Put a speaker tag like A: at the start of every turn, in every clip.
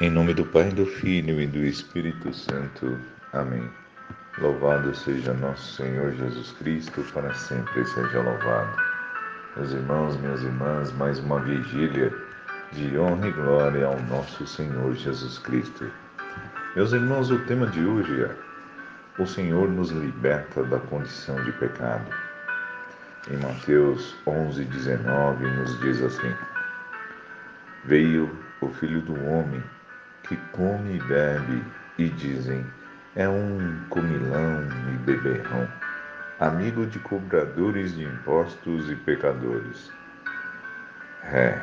A: Em nome do Pai, do Filho e do Espírito Santo. Amém. Louvado seja nosso Senhor Jesus Cristo, para sempre seja louvado. Meus irmãos, minhas irmãs, mais uma vigília de honra e glória ao nosso Senhor Jesus Cristo. Meus irmãos, o tema de hoje é: O Senhor nos liberta da condição de pecado. Em Mateus 11, 19, nos diz assim: Veio o Filho do Homem que come e bebe, e dizem: é um comilão e beberrão, amigo de cobradores de impostos e pecadores. É.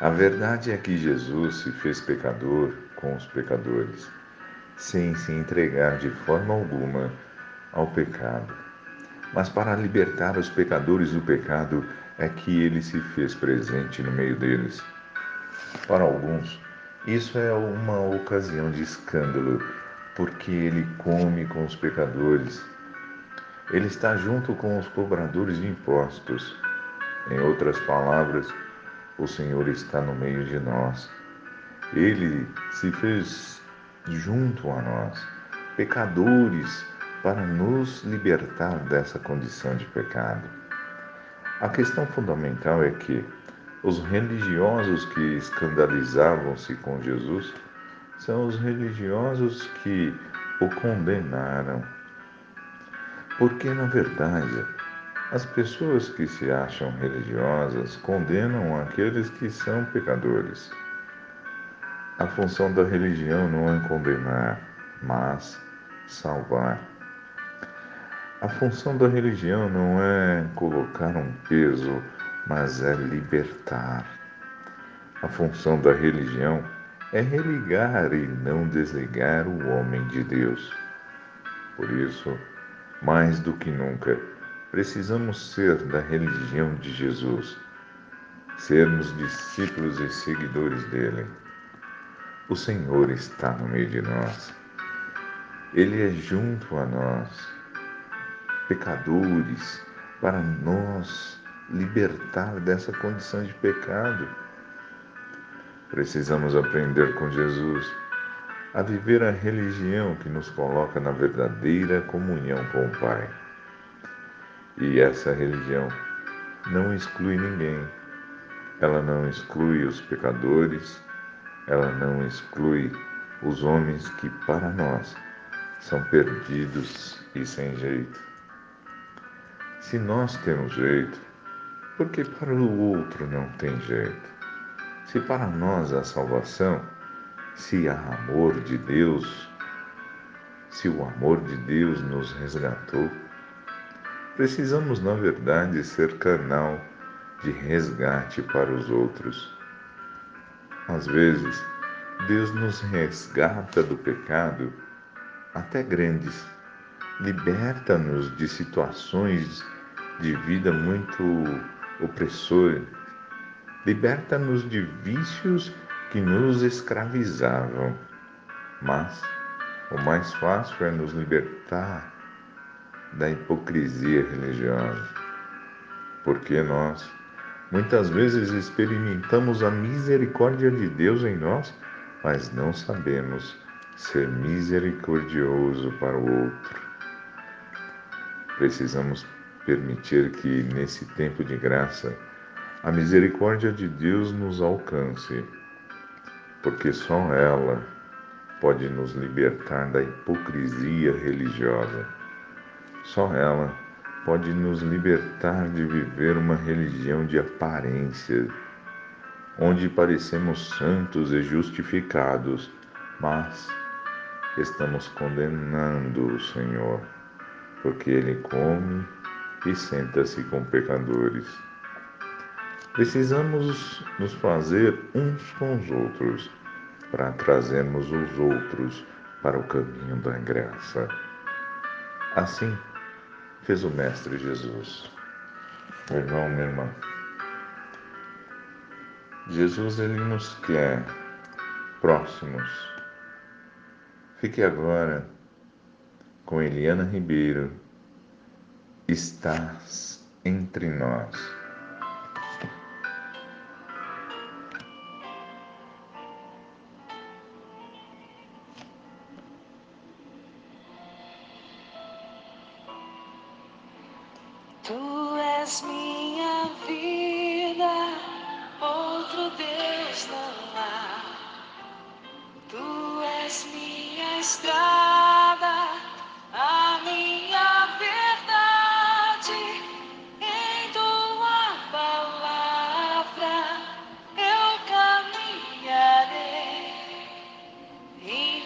A: A verdade é que Jesus se fez pecador com os pecadores, sem se entregar de forma alguma ao pecado. Mas para libertar os pecadores do pecado é que ele se fez presente no meio deles. Para alguns, isso é uma ocasião de escândalo, porque ele come com os pecadores. Ele está junto com os cobradores de impostos. Em outras palavras, o Senhor está no meio de nós. Ele se fez junto a nós, pecadores, para nos libertar dessa condição de pecado. A questão fundamental é que os religiosos que escandalizavam-se com Jesus são os religiosos que o condenaram. Porque, na verdade, as pessoas que se acham religiosas condenam aqueles que são pecadores. A função da religião não é condenar, mas salvar. A função da religião não é colocar um peso mas é libertar. A função da religião é religar e não desligar o homem de Deus. Por isso, mais do que nunca, precisamos ser da religião de Jesus, sermos discípulos e seguidores dele. O Senhor está no meio de nós. Ele é junto a nós, pecadores, para nós libertar dessa condição de pecado. Precisamos aprender com Jesus a viver a religião que nos coloca na verdadeira comunhão com o Pai. E essa religião não exclui ninguém. Ela não exclui os pecadores, ela não exclui os homens que, para nós, são perdidos e sem jeito. Se nós temos jeito, porque para o outro não tem jeito. Se para nós há salvação, se há amor de Deus, se o amor de Deus nos resgatou, precisamos, na verdade, ser canal de resgate para os outros. Às vezes, Deus nos resgata do pecado, até grandes, liberta-nos de situações de vida muito opressor, liberta-nos de vícios que nos escravizavam. Mas o mais fácil é nos libertar da hipocrisia religiosa, porque nós muitas vezes experimentamos a misericórdia de Deus em nós, mas não sabemos ser misericordioso para o outro. Precisamos permitir que, nesse tempo de graça, a misericórdia de Deus nos alcance, porque só ela pode nos libertar da hipocrisia religiosa. Só ela pode nos libertar de viver uma religião de aparência, onde parecemos santos e justificados, mas estamos condenando o Senhor, porque Ele come e senta-se com pecadores. Precisamos nos fazer uns com os outros para trazermos os outros para o caminho da graça. Assim fez o Mestre Jesus. Meu irmão, minha irmã, Jesus ele nos quer próximos. Fique agora com Eliana Ribeiro estás entre nós.
B: Tu és minha vida, outro Deus não há. Tu és minha estrada.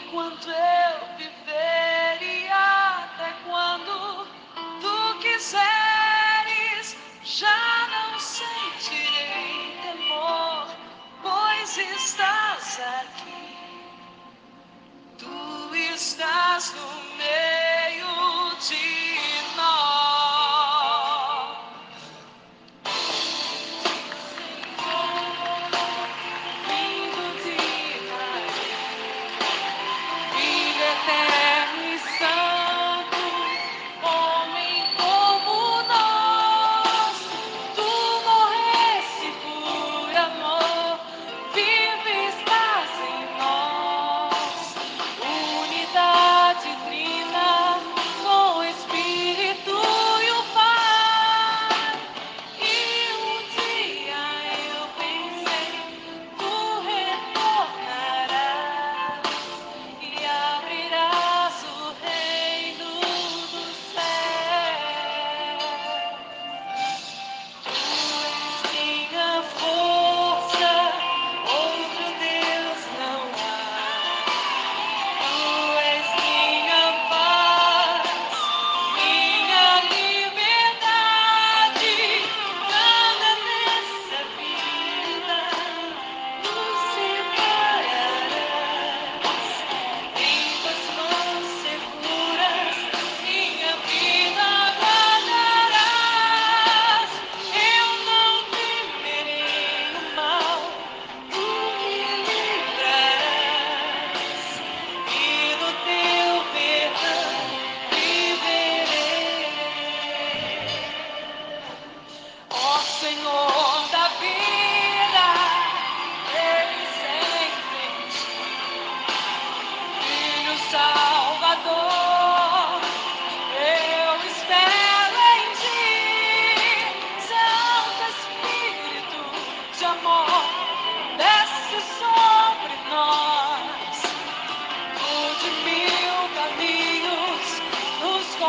B: Enquanto eu viver e até quando tu quiseres. Já não sentirei temor, pois estás aqui. Tu estás no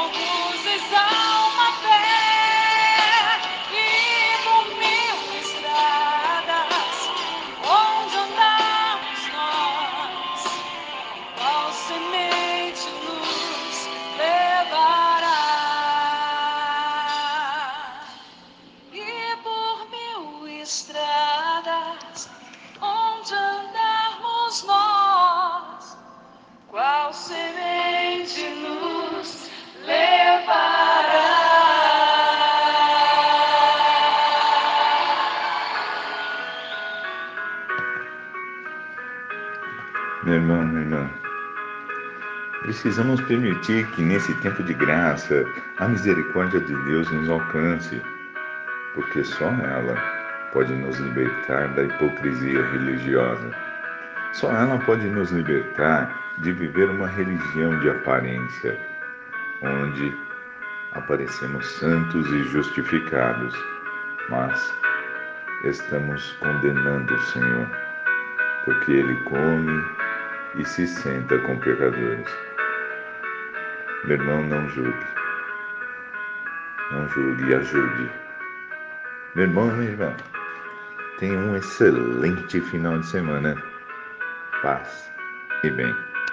B: nos conduzes a uma fé
A: Meu irmão, minha irmã, precisamos permitir que nesse tempo de graça a misericórdia de Deus nos alcance, porque só ela pode nos libertar da hipocrisia religiosa. Só ela pode nos libertar de viver uma religião de aparência, onde aparecemos santos e justificados, mas estamos condenando o Senhor, porque Ele come e se senta com pecadores. Meu irmão, não julgue. Não julgue e ajude. Meu irmão, minha irmã, tenha um excelente final de semana. Paz e bem.